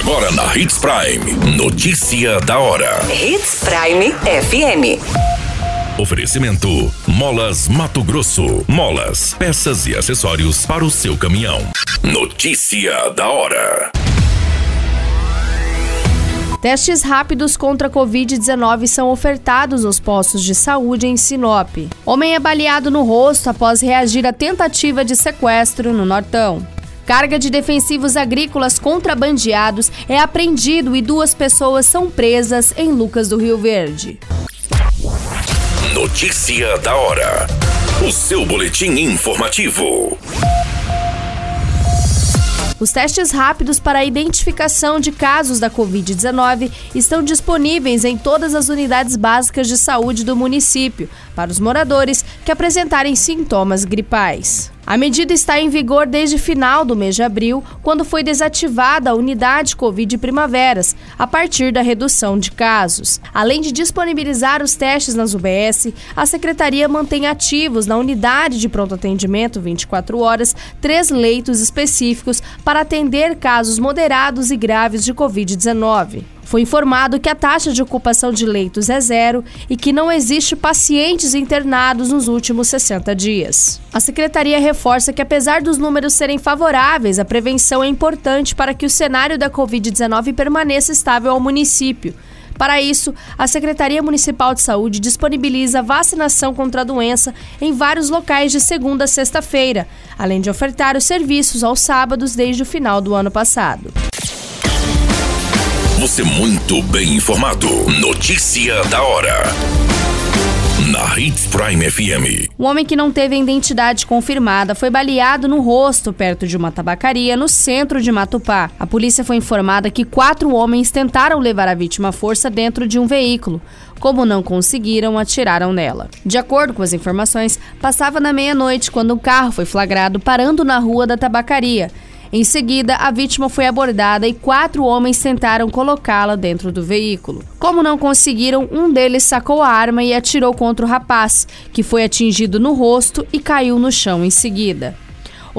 Agora na Hits Prime. Notícia da hora. Hits Prime FM. Oferecimento: Molas Mato Grosso. Molas, peças e acessórios para o seu caminhão. Notícia da hora. Testes rápidos contra a Covid-19 são ofertados nos postos de saúde em Sinop. Homem é baleado no rosto após reagir à tentativa de sequestro no Nortão. Carga de defensivos agrícolas contrabandeados é apreendido e duas pessoas são presas em Lucas do Rio Verde. Notícia da hora. O seu boletim informativo. Os testes rápidos para a identificação de casos da Covid-19 estão disponíveis em todas as unidades básicas de saúde do município, para os moradores que apresentarem sintomas gripais. A medida está em vigor desde final do mês de abril, quando foi desativada a unidade Covid Primaveras, a partir da redução de casos. Além de disponibilizar os testes nas UBS, a Secretaria mantém ativos na unidade de pronto atendimento 24 horas três leitos específicos para atender casos moderados e graves de Covid-19. Foi informado que a taxa de ocupação de leitos é zero e que não existe pacientes internados nos últimos 60 dias. A secretaria reforça que, apesar dos números serem favoráveis, a prevenção é importante para que o cenário da Covid-19 permaneça estável ao município. Para isso, a Secretaria Municipal de Saúde disponibiliza vacinação contra a doença em vários locais de segunda a sexta-feira, além de ofertar os serviços aos sábados desde o final do ano passado. Você muito bem informado. Notícia da hora. Na Hits Prime FM. Um homem que não teve identidade confirmada foi baleado no rosto perto de uma tabacaria no centro de Matupá. A polícia foi informada que quatro homens tentaram levar a vítima à força dentro de um veículo. Como não conseguiram, atiraram nela. De acordo com as informações, passava na meia-noite quando um carro foi flagrado parando na rua da tabacaria. Em seguida, a vítima foi abordada e quatro homens tentaram colocá-la dentro do veículo. Como não conseguiram, um deles sacou a arma e atirou contra o rapaz, que foi atingido no rosto e caiu no chão em seguida.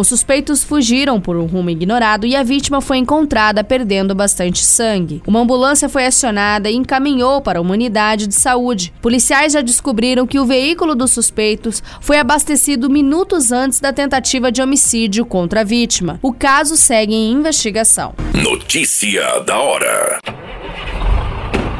Os suspeitos fugiram por um rumo ignorado e a vítima foi encontrada perdendo bastante sangue. Uma ambulância foi acionada e encaminhou para uma unidade de saúde. Policiais já descobriram que o veículo dos suspeitos foi abastecido minutos antes da tentativa de homicídio contra a vítima. O caso segue em investigação. Notícia da hora.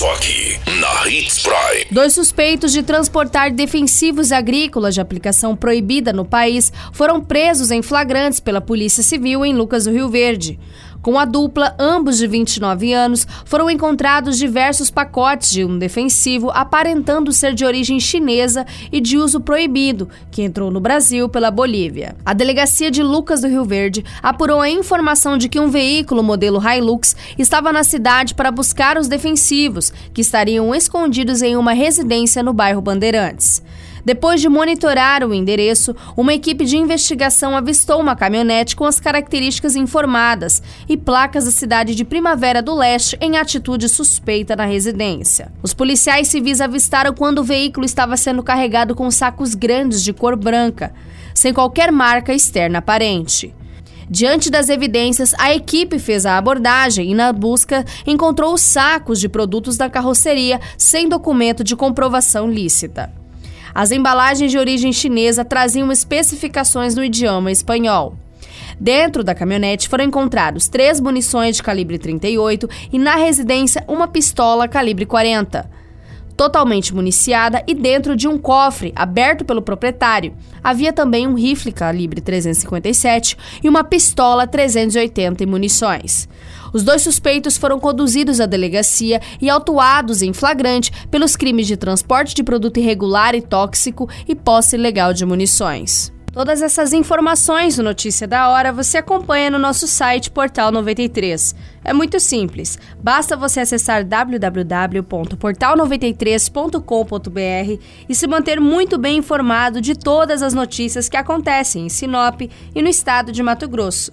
Só aqui, na Hits Prime. Dois suspeitos de transportar defensivos agrícolas de aplicação proibida no país foram presos em flagrantes pela Polícia Civil em Lucas do Rio Verde. Com a dupla, ambos de 29 anos, foram encontrados diversos pacotes de um defensivo aparentando ser de origem chinesa e de uso proibido, que entrou no Brasil pela Bolívia. A delegacia de Lucas do Rio Verde apurou a informação de que um veículo modelo Hilux estava na cidade para buscar os defensivos, que estariam escondidos em uma residência no bairro Bandeirantes. Depois de monitorar o endereço, uma equipe de investigação avistou uma caminhonete com as características informadas e placas da cidade de Primavera do Leste em atitude suspeita na residência. Os policiais civis avistaram quando o veículo estava sendo carregado com sacos grandes de cor branca, sem qualquer marca externa aparente. Diante das evidências, a equipe fez a abordagem e, na busca, encontrou os sacos de produtos da carroceria sem documento de comprovação lícita. As embalagens de origem chinesa traziam especificações no idioma espanhol. Dentro da caminhonete foram encontrados três munições de calibre 38 e na residência uma pistola calibre 40. Totalmente municiada e dentro de um cofre aberto pelo proprietário, havia também um rifle calibre 357 e uma pistola 380 e munições. Os dois suspeitos foram conduzidos à delegacia e autuados em flagrante pelos crimes de transporte de produto irregular e tóxico e posse ilegal de munições. Todas essas informações do Notícia da Hora você acompanha no nosso site Portal 93. É muito simples. Basta você acessar www.portal93.com.br e se manter muito bem informado de todas as notícias que acontecem em Sinop e no estado de Mato Grosso.